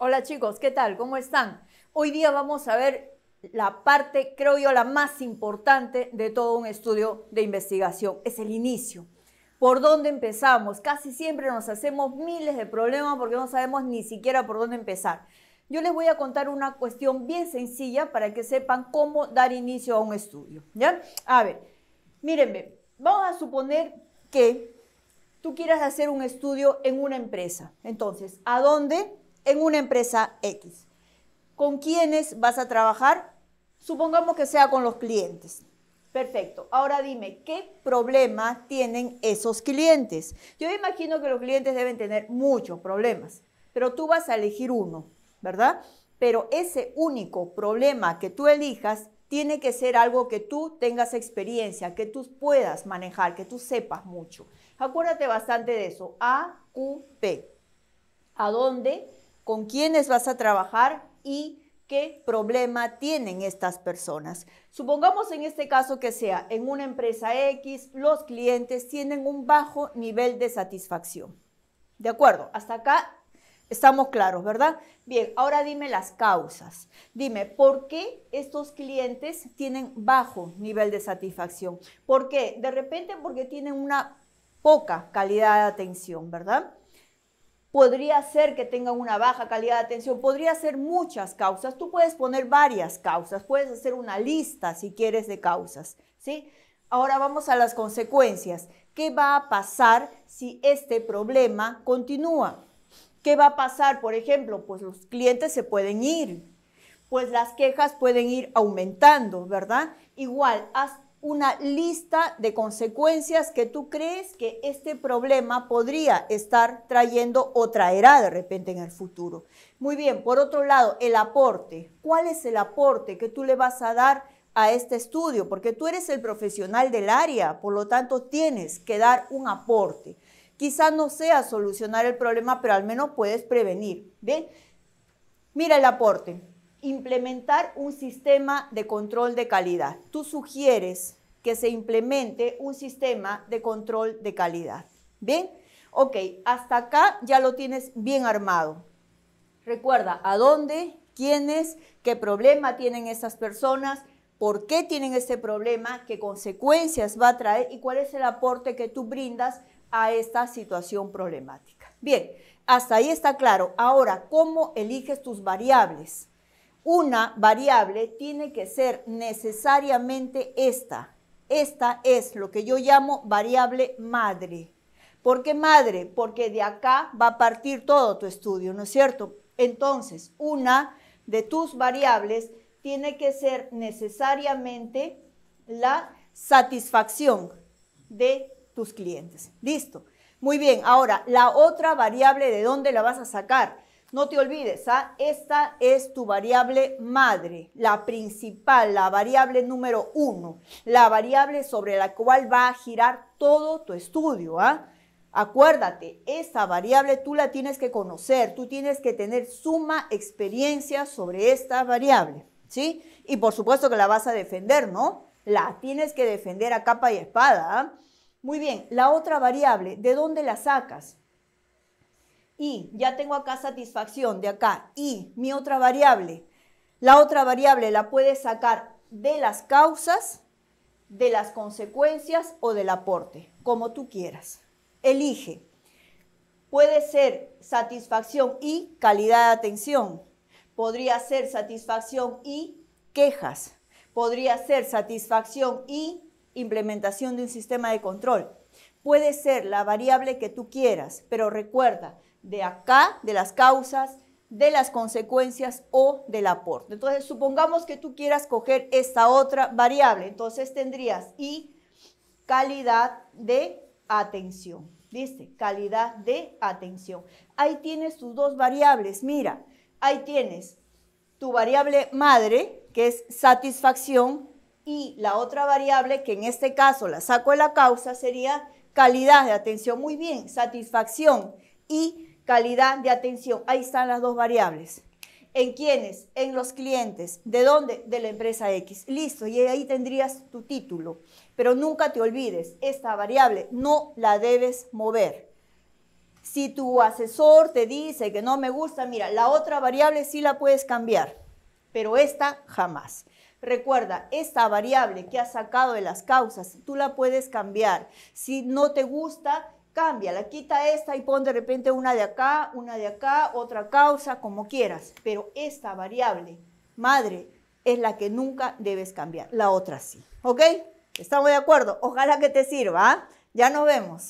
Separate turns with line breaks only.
Hola chicos, ¿qué tal? ¿Cómo están? Hoy día vamos a ver la parte, creo yo, la más importante de todo un estudio de investigación. Es el inicio. ¿Por dónde empezamos? Casi siempre nos hacemos miles de problemas porque no sabemos ni siquiera por dónde empezar. Yo les voy a contar una cuestión bien sencilla para que sepan cómo dar inicio a un estudio. ¿Ya? A ver, mírenme, vamos a suponer que tú quieras hacer un estudio en una empresa. Entonces, ¿a dónde? En una empresa X. ¿Con quiénes vas a trabajar? Supongamos que sea con los clientes. Perfecto. Ahora dime, ¿qué problema tienen esos clientes? Yo imagino que los clientes deben tener muchos problemas, pero tú vas a elegir uno, ¿verdad? Pero ese único problema que tú elijas tiene que ser algo que tú tengas experiencia, que tú puedas manejar, que tú sepas mucho. Acuérdate bastante de eso. A, Q, P. ¿A dónde? Con quiénes vas a trabajar y qué problema tienen estas personas. Supongamos en este caso que sea en una empresa X, los clientes tienen un bajo nivel de satisfacción. ¿De acuerdo? Hasta acá estamos claros, ¿verdad? Bien, ahora dime las causas. Dime, ¿por qué estos clientes tienen bajo nivel de satisfacción? ¿Por qué? De repente porque tienen una poca calidad de atención, ¿verdad? Podría ser que tengan una baja calidad de atención, podría ser muchas causas. Tú puedes poner varias causas, puedes hacer una lista si quieres de causas, ¿sí? Ahora vamos a las consecuencias. ¿Qué va a pasar si este problema continúa? ¿Qué va a pasar, por ejemplo? Pues los clientes se pueden ir, pues las quejas pueden ir aumentando, ¿verdad? Igual, haz una lista de consecuencias que tú crees que este problema podría estar trayendo o traerá de repente en el futuro. Muy bien, por otro lado, el aporte. ¿Cuál es el aporte que tú le vas a dar a este estudio? Porque tú eres el profesional del área, por lo tanto tienes que dar un aporte. Quizá no sea solucionar el problema, pero al menos puedes prevenir. ¿Bien? Mira el aporte implementar un sistema de control de calidad. Tú sugieres que se implemente un sistema de control de calidad. ¿Bien? Ok, hasta acá ya lo tienes bien armado. Recuerda a dónde, quiénes, qué problema tienen esas personas, por qué tienen ese problema, qué consecuencias va a traer y cuál es el aporte que tú brindas a esta situación problemática. Bien, hasta ahí está claro. Ahora, ¿cómo eliges tus variables? Una variable tiene que ser necesariamente esta. Esta es lo que yo llamo variable madre. ¿Por qué madre? Porque de acá va a partir todo tu estudio, ¿no es cierto? Entonces, una de tus variables tiene que ser necesariamente la satisfacción de tus clientes. Listo. Muy bien, ahora, la otra variable, ¿de dónde la vas a sacar? No te olvides, ¿ah? esta es tu variable madre, la principal, la variable número uno, la variable sobre la cual va a girar todo tu estudio. ¿ah? Acuérdate, esta variable tú la tienes que conocer, tú tienes que tener suma experiencia sobre esta variable, ¿sí? Y por supuesto que la vas a defender, ¿no? La tienes que defender a capa y espada. ¿ah? Muy bien, la otra variable, ¿de dónde la sacas? Y ya tengo acá satisfacción de acá y mi otra variable, la otra variable la puedes sacar de las causas, de las consecuencias o del aporte, como tú quieras. Elige. Puede ser satisfacción y calidad de atención. Podría ser satisfacción y quejas. Podría ser satisfacción y implementación de un sistema de control. Puede ser la variable que tú quieras, pero recuerda, de acá, de las causas, de las consecuencias o del aporte. Entonces, supongamos que tú quieras coger esta otra variable. Entonces, tendrías y calidad de atención. ¿Viste? Calidad de atención. Ahí tienes tus dos variables. Mira, ahí tienes tu variable madre, que es satisfacción, y la otra variable, que en este caso la saco de la causa, sería calidad de atención. Muy bien, satisfacción y calidad de atención. Ahí están las dos variables. ¿En quiénes? En los clientes. ¿De dónde? De la empresa X. Listo, y ahí tendrías tu título. Pero nunca te olvides, esta variable no la debes mover. Si tu asesor te dice que no me gusta, mira, la otra variable sí la puedes cambiar, pero esta jamás. Recuerda, esta variable que has sacado de las causas, tú la puedes cambiar. Si no te gusta, cámbiala, quita esta y pon de repente una de acá, una de acá, otra causa, como quieras. Pero esta variable, madre, es la que nunca debes cambiar. La otra sí. ¿Ok? ¿Estamos de acuerdo? Ojalá que te sirva. ¿ah? Ya nos vemos.